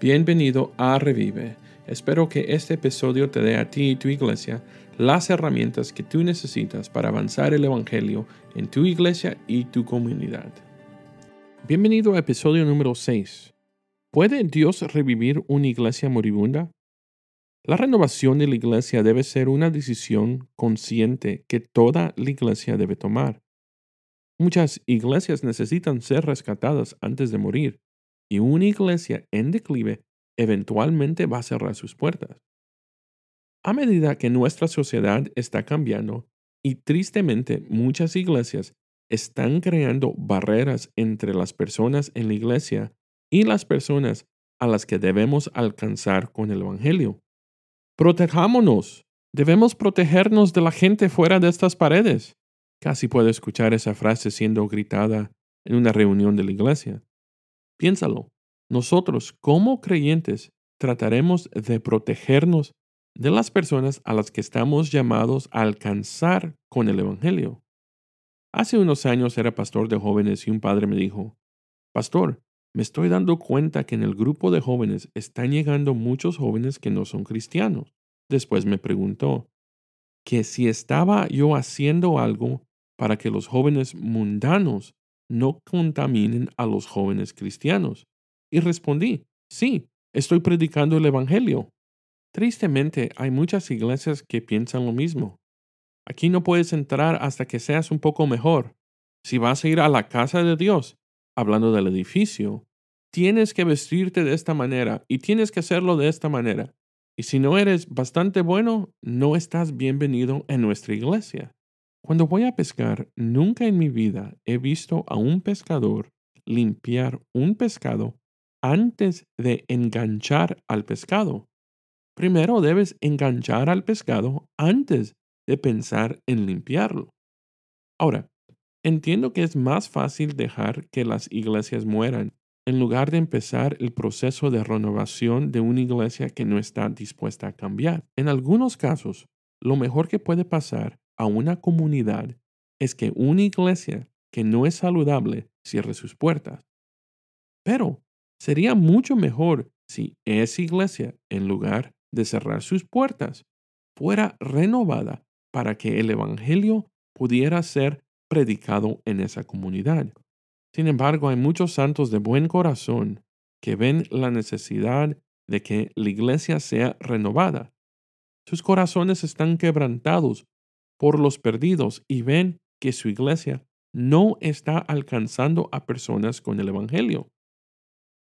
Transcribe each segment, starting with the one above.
Bienvenido a Revive. Espero que este episodio te dé a ti y tu iglesia las herramientas que tú necesitas para avanzar el Evangelio en tu iglesia y tu comunidad. Bienvenido a episodio número 6. ¿Puede Dios revivir una iglesia moribunda? La renovación de la iglesia debe ser una decisión consciente que toda la iglesia debe tomar. Muchas iglesias necesitan ser rescatadas antes de morir, y una iglesia en declive eventualmente va a cerrar sus puertas. A medida que nuestra sociedad está cambiando, y tristemente muchas iglesias están creando barreras entre las personas en la iglesia y las personas a las que debemos alcanzar con el Evangelio. Protejámonos. Debemos protegernos de la gente fuera de estas paredes. Casi puedo escuchar esa frase siendo gritada en una reunión de la iglesia. Piénsalo. Nosotros, como creyentes, trataremos de protegernos de las personas a las que estamos llamados a alcanzar con el Evangelio. Hace unos años era pastor de jóvenes y un padre me dijo, Pastor, me estoy dando cuenta que en el grupo de jóvenes están llegando muchos jóvenes que no son cristianos. Después me preguntó que si estaba yo haciendo algo para que los jóvenes mundanos no contaminen a los jóvenes cristianos. Y respondí, sí, estoy predicando el Evangelio. Tristemente, hay muchas iglesias que piensan lo mismo. Aquí no puedes entrar hasta que seas un poco mejor. Si vas a ir a la casa de Dios, hablando del edificio, tienes que vestirte de esta manera y tienes que hacerlo de esta manera. Y si no eres bastante bueno, no estás bienvenido en nuestra iglesia. Cuando voy a pescar, nunca en mi vida he visto a un pescador limpiar un pescado antes de enganchar al pescado. Primero debes enganchar al pescado antes de pensar en limpiarlo. Ahora, entiendo que es más fácil dejar que las iglesias mueran en lugar de empezar el proceso de renovación de una iglesia que no está dispuesta a cambiar. En algunos casos, lo mejor que puede pasar a una comunidad es que una iglesia que no es saludable cierre sus puertas. Pero sería mucho mejor si esa iglesia, en lugar de cerrar sus puertas, fuera renovada para que el Evangelio pudiera ser predicado en esa comunidad. Sin embargo, hay muchos santos de buen corazón que ven la necesidad de que la iglesia sea renovada. Sus corazones están quebrantados por los perdidos y ven que su iglesia no está alcanzando a personas con el Evangelio.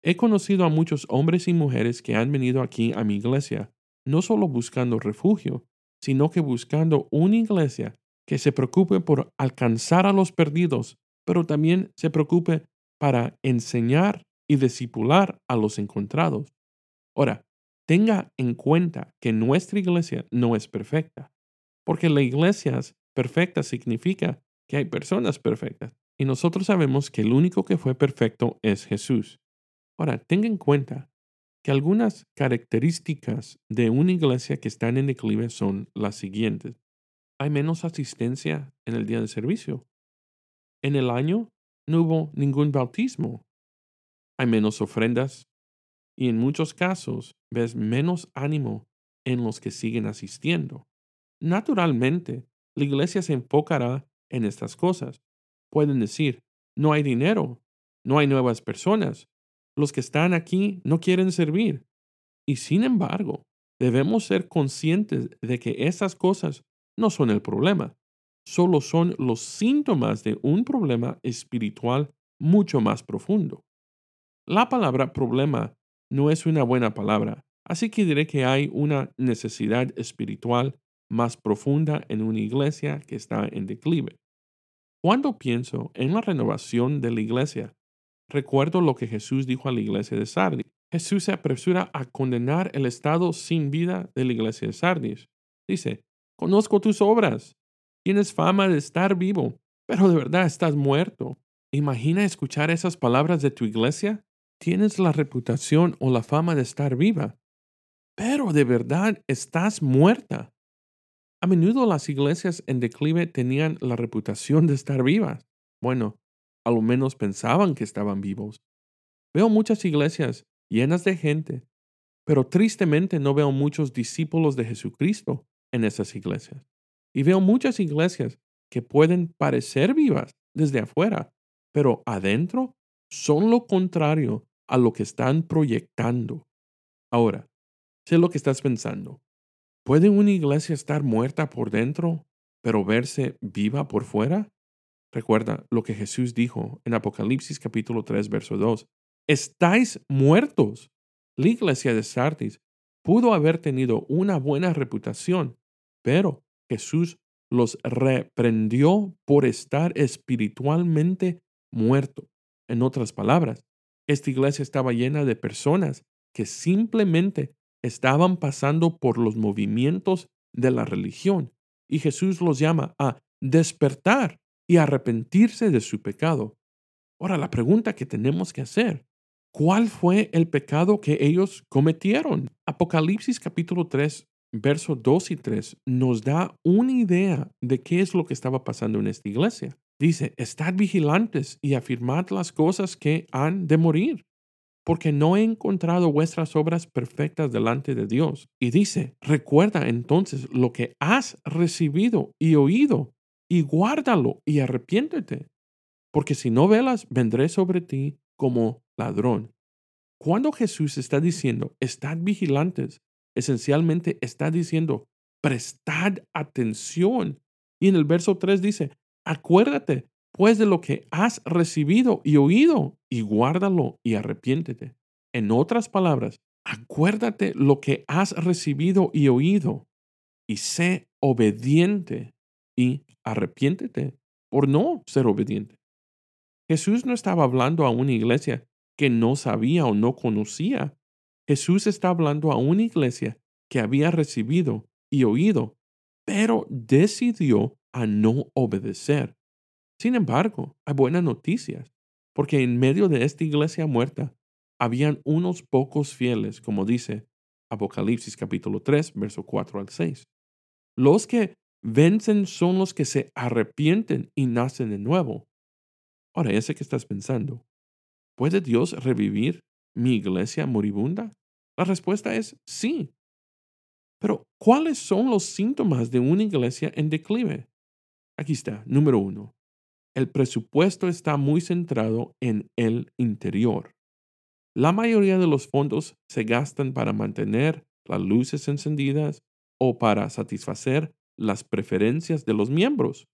He conocido a muchos hombres y mujeres que han venido aquí a mi iglesia, no solo buscando refugio, sino que buscando una iglesia que se preocupe por alcanzar a los perdidos, pero también se preocupe para enseñar y discipular a los encontrados. Ahora, tenga en cuenta que nuestra iglesia no es perfecta. Porque la iglesia perfecta significa que hay personas perfectas. Y nosotros sabemos que el único que fue perfecto es Jesús. Ahora, tenga en cuenta que algunas características de una iglesia que está en declive son las siguientes. Hay menos asistencia en el día de servicio. En el año no hubo ningún bautismo. Hay menos ofrendas. Y en muchos casos ves menos ánimo en los que siguen asistiendo. Naturalmente, la iglesia se enfocará en estas cosas. Pueden decir, no hay dinero, no hay nuevas personas, los que están aquí no quieren servir. Y sin embargo, debemos ser conscientes de que esas cosas no son el problema, solo son los síntomas de un problema espiritual mucho más profundo. La palabra problema no es una buena palabra, así que diré que hay una necesidad espiritual más profunda en una iglesia que está en declive. Cuando pienso en la renovación de la iglesia, recuerdo lo que Jesús dijo a la iglesia de Sardis. Jesús se apresura a condenar el estado sin vida de la iglesia de Sardis. Dice, conozco tus obras, tienes fama de estar vivo, pero de verdad estás muerto. Imagina escuchar esas palabras de tu iglesia. Tienes la reputación o la fama de estar viva, pero de verdad estás muerta. A menudo las iglesias en declive tenían la reputación de estar vivas. Bueno, a lo menos pensaban que estaban vivos. Veo muchas iglesias llenas de gente, pero tristemente no veo muchos discípulos de Jesucristo en esas iglesias. Y veo muchas iglesias que pueden parecer vivas desde afuera, pero adentro son lo contrario a lo que están proyectando. Ahora, sé lo que estás pensando. ¿Puede una iglesia estar muerta por dentro, pero verse viva por fuera? Recuerda lo que Jesús dijo en Apocalipsis capítulo 3, verso 2. Estáis muertos. La iglesia de Sardis pudo haber tenido una buena reputación, pero Jesús los reprendió por estar espiritualmente muerto. En otras palabras, esta iglesia estaba llena de personas que simplemente estaban pasando por los movimientos de la religión y Jesús los llama a despertar y arrepentirse de su pecado. Ahora, la pregunta que tenemos que hacer, ¿cuál fue el pecado que ellos cometieron? Apocalipsis capítulo 3, versos 2 y 3 nos da una idea de qué es lo que estaba pasando en esta iglesia. Dice, estad vigilantes y afirmad las cosas que han de morir, porque no he encontrado vuestras obras perfectas delante de Dios. Y dice, recuerda entonces lo que has recibido y oído, y guárdalo y arrepiéntete, porque si no velas, vendré sobre ti como ladrón. Cuando Jesús está diciendo, estad vigilantes, esencialmente está diciendo, prestad atención. Y en el verso 3 dice, Acuérdate, pues, de lo que has recibido y oído, y guárdalo y arrepiéntete. En otras palabras, acuérdate lo que has recibido y oído, y sé obediente y arrepiéntete por no ser obediente. Jesús no estaba hablando a una iglesia que no sabía o no conocía. Jesús está hablando a una iglesia que había recibido y oído, pero decidió a no obedecer. Sin embargo, hay buenas noticias, porque en medio de esta iglesia muerta habían unos pocos fieles, como dice Apocalipsis capítulo 3, verso 4 al 6. Los que vencen son los que se arrepienten y nacen de nuevo. Ahora, ese que estás pensando, ¿puede Dios revivir mi iglesia moribunda? La respuesta es sí. Pero, ¿cuáles son los síntomas de una iglesia en declive? Aquí está, número uno. El presupuesto está muy centrado en el interior. La mayoría de los fondos se gastan para mantener las luces encendidas o para satisfacer las preferencias de los miembros.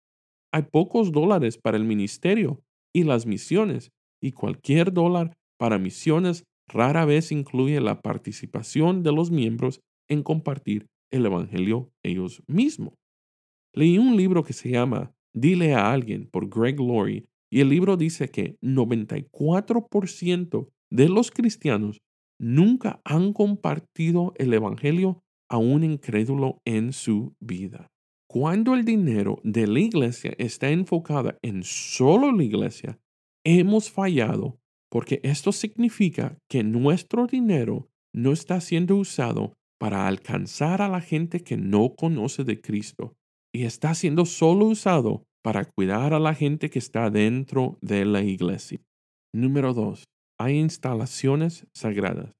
Hay pocos dólares para el ministerio y las misiones, y cualquier dólar para misiones rara vez incluye la participación de los miembros en compartir el Evangelio ellos mismos. Leí un libro que se llama Dile a alguien por Greg Laurie y el libro dice que 94% de los cristianos nunca han compartido el Evangelio a un incrédulo en su vida. Cuando el dinero de la iglesia está enfocado en solo la iglesia, hemos fallado porque esto significa que nuestro dinero no está siendo usado para alcanzar a la gente que no conoce de Cristo y está siendo solo usado para cuidar a la gente que está dentro de la iglesia. Número dos, hay instalaciones sagradas.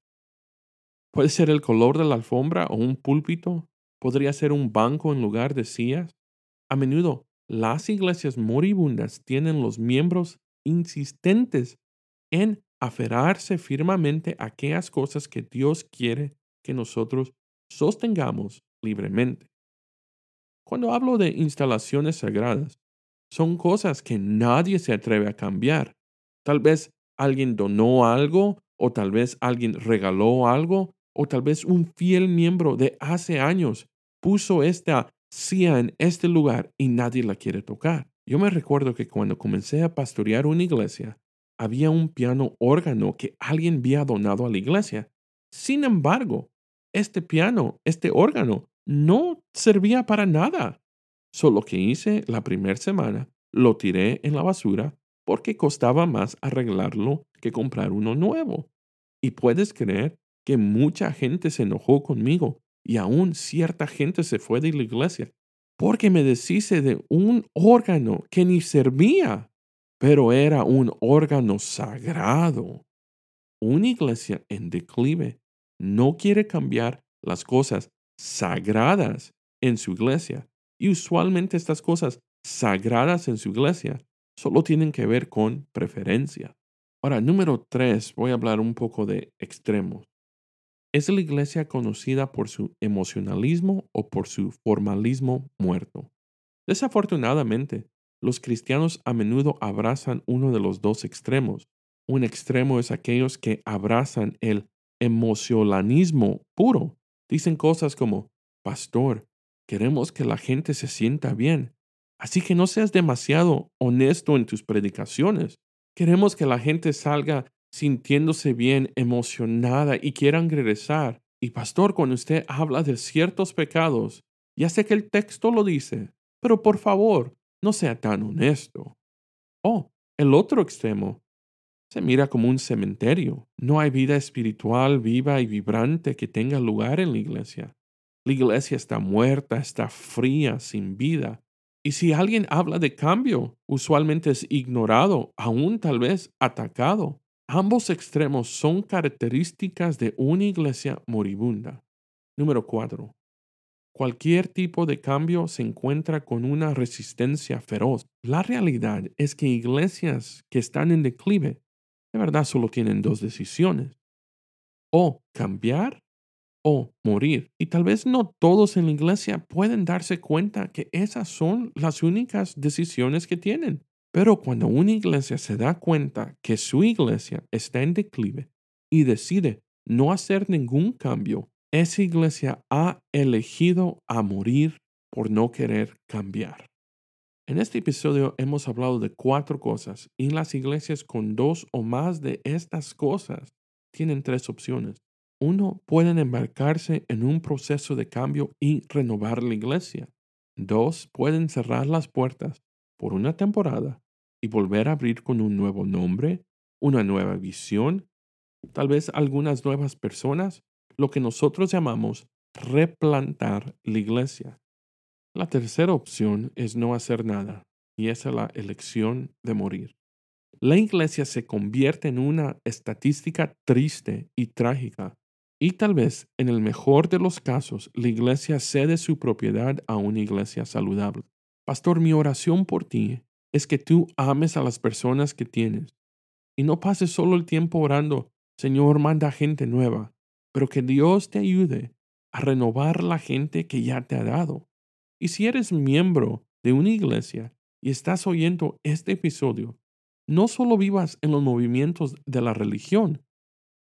Puede ser el color de la alfombra o un púlpito, podría ser un banco en lugar de sillas. A menudo, las iglesias moribundas tienen los miembros insistentes en aferrarse firmemente a aquellas cosas que Dios quiere que nosotros sostengamos libremente. Cuando hablo de instalaciones sagradas, son cosas que nadie se atreve a cambiar. Tal vez alguien donó algo, o tal vez alguien regaló algo, o tal vez un fiel miembro de hace años puso esta silla en este lugar y nadie la quiere tocar. Yo me recuerdo que cuando comencé a pastorear una iglesia, había un piano órgano que alguien había donado a la iglesia. Sin embargo, este piano, este órgano, no servía para nada. Solo que hice la primera semana, lo tiré en la basura porque costaba más arreglarlo que comprar uno nuevo. Y puedes creer que mucha gente se enojó conmigo y aún cierta gente se fue de la iglesia porque me deshice de un órgano que ni servía, pero era un órgano sagrado. una iglesia en declive no quiere cambiar las cosas sagradas en su iglesia. Y usualmente estas cosas sagradas en su iglesia solo tienen que ver con preferencia. Ahora, número tres, voy a hablar un poco de extremos. ¿Es la iglesia conocida por su emocionalismo o por su formalismo muerto? Desafortunadamente, los cristianos a menudo abrazan uno de los dos extremos. Un extremo es aquellos que abrazan el emocionalismo puro. Dicen cosas como, Pastor, queremos que la gente se sienta bien, así que no seas demasiado honesto en tus predicaciones. Queremos que la gente salga sintiéndose bien, emocionada y quieran regresar. Y pastor, cuando usted habla de ciertos pecados, ya sé que el texto lo dice, pero por favor, no sea tan honesto. Oh, el otro extremo se mira como un cementerio. No hay vida espiritual viva y vibrante que tenga lugar en la iglesia. La iglesia está muerta, está fría, sin vida. Y si alguien habla de cambio, usualmente es ignorado, aún tal vez atacado. Ambos extremos son características de una iglesia moribunda. Número 4. Cualquier tipo de cambio se encuentra con una resistencia feroz. La realidad es que iglesias que están en declive de verdad solo tienen dos decisiones. O cambiar o morir. Y tal vez no todos en la iglesia pueden darse cuenta que esas son las únicas decisiones que tienen. Pero cuando una iglesia se da cuenta que su iglesia está en declive y decide no hacer ningún cambio, esa iglesia ha elegido a morir por no querer cambiar. En este episodio hemos hablado de cuatro cosas y las iglesias con dos o más de estas cosas tienen tres opciones. Uno, pueden embarcarse en un proceso de cambio y renovar la iglesia. Dos, pueden cerrar las puertas por una temporada y volver a abrir con un nuevo nombre, una nueva visión, tal vez algunas nuevas personas, lo que nosotros llamamos replantar la iglesia. La tercera opción es no hacer nada, y esa es la elección de morir. La iglesia se convierte en una estadística triste y trágica y tal vez, en el mejor de los casos, la iglesia cede su propiedad a una iglesia saludable. Pastor, mi oración por ti es que tú ames a las personas que tienes y no pases solo el tiempo orando, Señor, manda gente nueva, pero que Dios te ayude a renovar la gente que ya te ha dado. Y si eres miembro de una iglesia y estás oyendo este episodio, no solo vivas en los movimientos de la religión.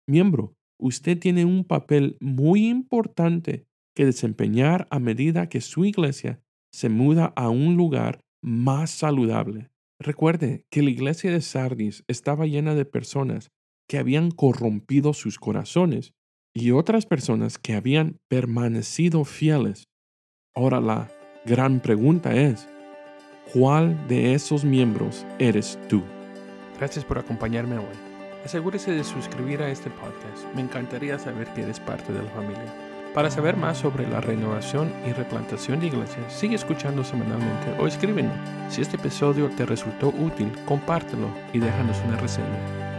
Miembro, usted tiene un papel muy importante que desempeñar a medida que su iglesia se muda a un lugar más saludable. Recuerde que la iglesia de Sardis estaba llena de personas que habían corrompido sus corazones y otras personas que habían permanecido fieles. Ahora la gran pregunta es, ¿cuál de esos miembros eres tú? Gracias por acompañarme hoy. Asegúrese de suscribir a este podcast. Me encantaría saber que eres parte de la familia. Para saber más sobre la renovación y replantación de iglesias, sigue escuchando semanalmente o escríbenos. Si este episodio te resultó útil, compártelo y déjanos una reseña.